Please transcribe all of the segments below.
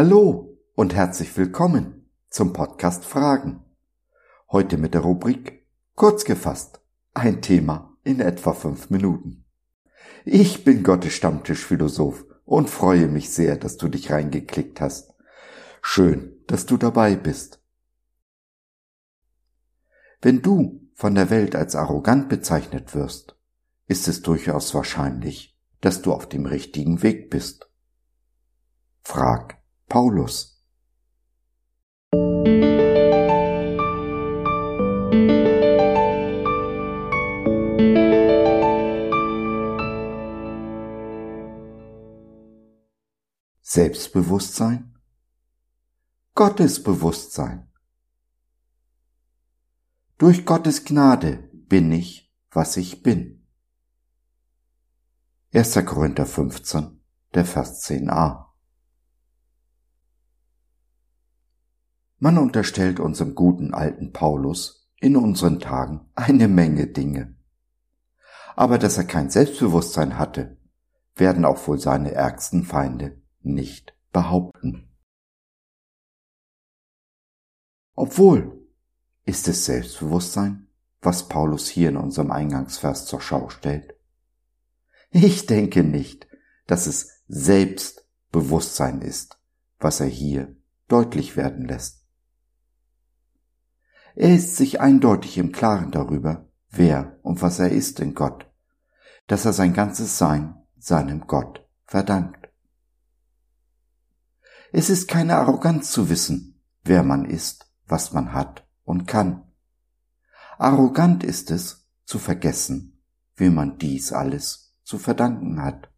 Hallo und herzlich willkommen zum Podcast Fragen. Heute mit der Rubrik Kurz gefasst, ein Thema in etwa fünf Minuten. Ich bin Gottes Stammtischphilosoph und freue mich sehr, dass du dich reingeklickt hast. Schön, dass du dabei bist. Wenn du von der Welt als arrogant bezeichnet wirst, ist es durchaus wahrscheinlich, dass du auf dem richtigen Weg bist. Frag Paulus. Selbstbewusstsein? Gottesbewusstsein. Durch Gottes Gnade bin ich, was ich bin. 1. Korinther 15, der Vers 10a. Man unterstellt unserem guten alten Paulus in unseren Tagen eine Menge Dinge. Aber dass er kein Selbstbewusstsein hatte, werden auch wohl seine ärgsten Feinde nicht behaupten. Obwohl, ist es Selbstbewusstsein, was Paulus hier in unserem Eingangsvers zur Schau stellt? Ich denke nicht, dass es Selbstbewusstsein ist, was er hier deutlich werden lässt. Er ist sich eindeutig im Klaren darüber, wer und was er ist in Gott, dass er sein ganzes Sein seinem Gott verdankt. Es ist keine Arroganz zu wissen, wer man ist, was man hat und kann. Arrogant ist es, zu vergessen, wie man dies alles zu verdanken hat.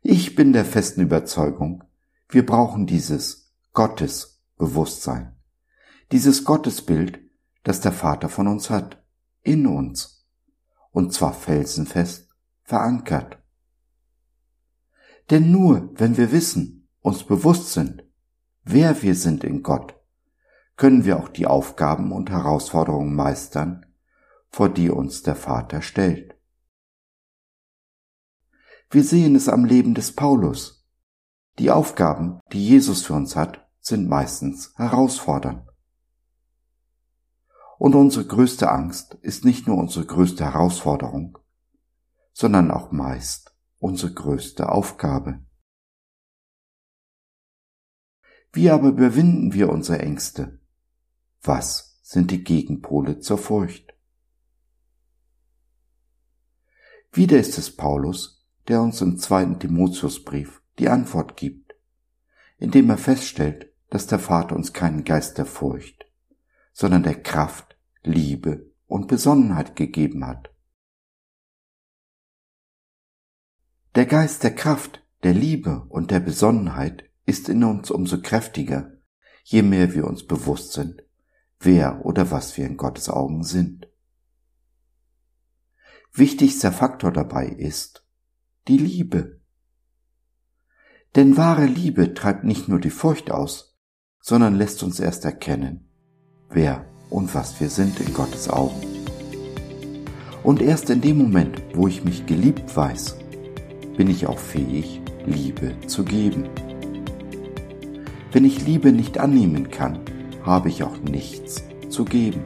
Ich bin der festen Überzeugung, wir brauchen dieses Gottesbewusstsein dieses Gottesbild, das der Vater von uns hat, in uns, und zwar felsenfest verankert. Denn nur wenn wir wissen, uns bewusst sind, wer wir sind in Gott, können wir auch die Aufgaben und Herausforderungen meistern, vor die uns der Vater stellt. Wir sehen es am Leben des Paulus. Die Aufgaben, die Jesus für uns hat, sind meistens herausfordernd. Und unsere größte Angst ist nicht nur unsere größte Herausforderung, sondern auch meist unsere größte Aufgabe. Wie aber überwinden wir unsere Ängste? Was sind die Gegenpole zur Furcht? Wieder ist es Paulus, der uns im zweiten Timotheusbrief die Antwort gibt, indem er feststellt, dass der Vater uns keinen Geist der Furcht, sondern der Kraft, Liebe und Besonnenheit gegeben hat. Der Geist der Kraft, der Liebe und der Besonnenheit ist in uns umso kräftiger, je mehr wir uns bewusst sind, wer oder was wir in Gottes Augen sind. Wichtigster Faktor dabei ist die Liebe. Denn wahre Liebe treibt nicht nur die Furcht aus, sondern lässt uns erst erkennen, wer und was wir sind in Gottes Augen. Und erst in dem Moment, wo ich mich geliebt weiß, bin ich auch fähig, Liebe zu geben. Wenn ich Liebe nicht annehmen kann, habe ich auch nichts zu geben.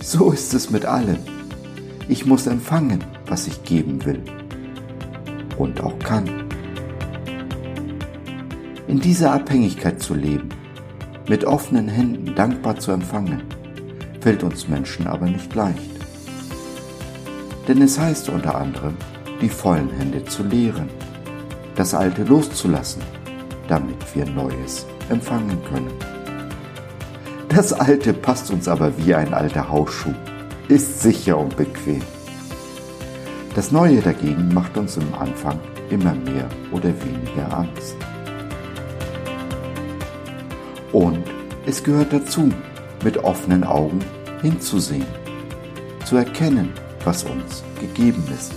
So ist es mit allem. Ich muss empfangen, was ich geben will und auch kann. In dieser Abhängigkeit zu leben, mit offenen Händen dankbar zu empfangen, fällt uns Menschen aber nicht leicht. Denn es heißt unter anderem, die vollen Hände zu leeren, das Alte loszulassen, damit wir Neues empfangen können. Das Alte passt uns aber wie ein alter Hausschuh, ist sicher und bequem. Das Neue dagegen macht uns im Anfang immer mehr oder weniger Angst. Und es gehört dazu, mit offenen Augen hinzusehen, zu erkennen, was uns gegeben ist.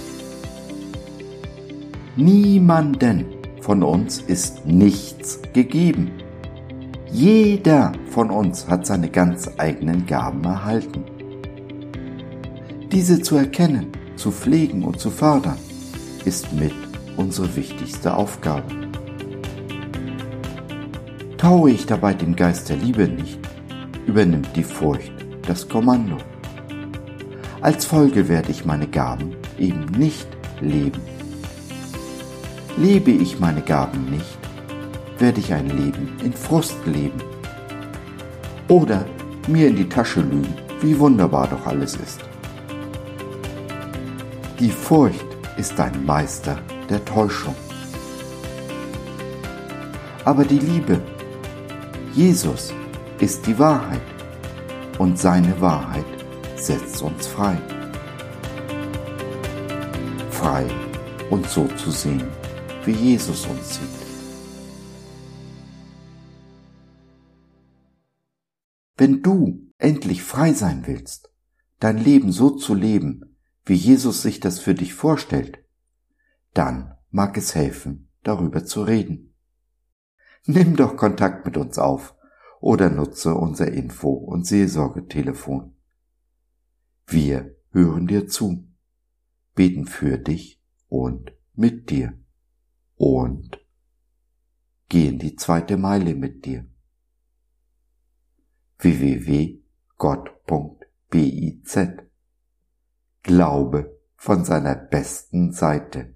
Niemanden von uns ist nichts gegeben. Jeder von uns hat seine ganz eigenen Gaben erhalten. Diese zu erkennen, zu pflegen und zu fördern, ist mit unsere wichtigste Aufgabe. Traue ich dabei dem Geist der Liebe nicht, übernimmt die Furcht das Kommando. Als Folge werde ich meine Gaben eben nicht leben. Lebe ich meine Gaben nicht, werde ich ein Leben in Frust leben. Oder mir in die Tasche lügen, wie wunderbar doch alles ist. Die Furcht ist ein Meister der Täuschung. Aber die Liebe, Jesus, ist die Wahrheit und seine Wahrheit setzt uns frei. Frei und so zu sehen, wie Jesus uns sieht. Wenn du endlich frei sein willst, dein Leben so zu leben, wie Jesus sich das für dich vorstellt, dann mag es helfen, darüber zu reden. Nimm doch Kontakt mit uns auf oder nutze unser Info- und Seelsorgetelefon. Wir hören dir zu, beten für dich und mit dir und gehen die zweite Meile mit dir. www.gott.biz Glaube von seiner besten Seite.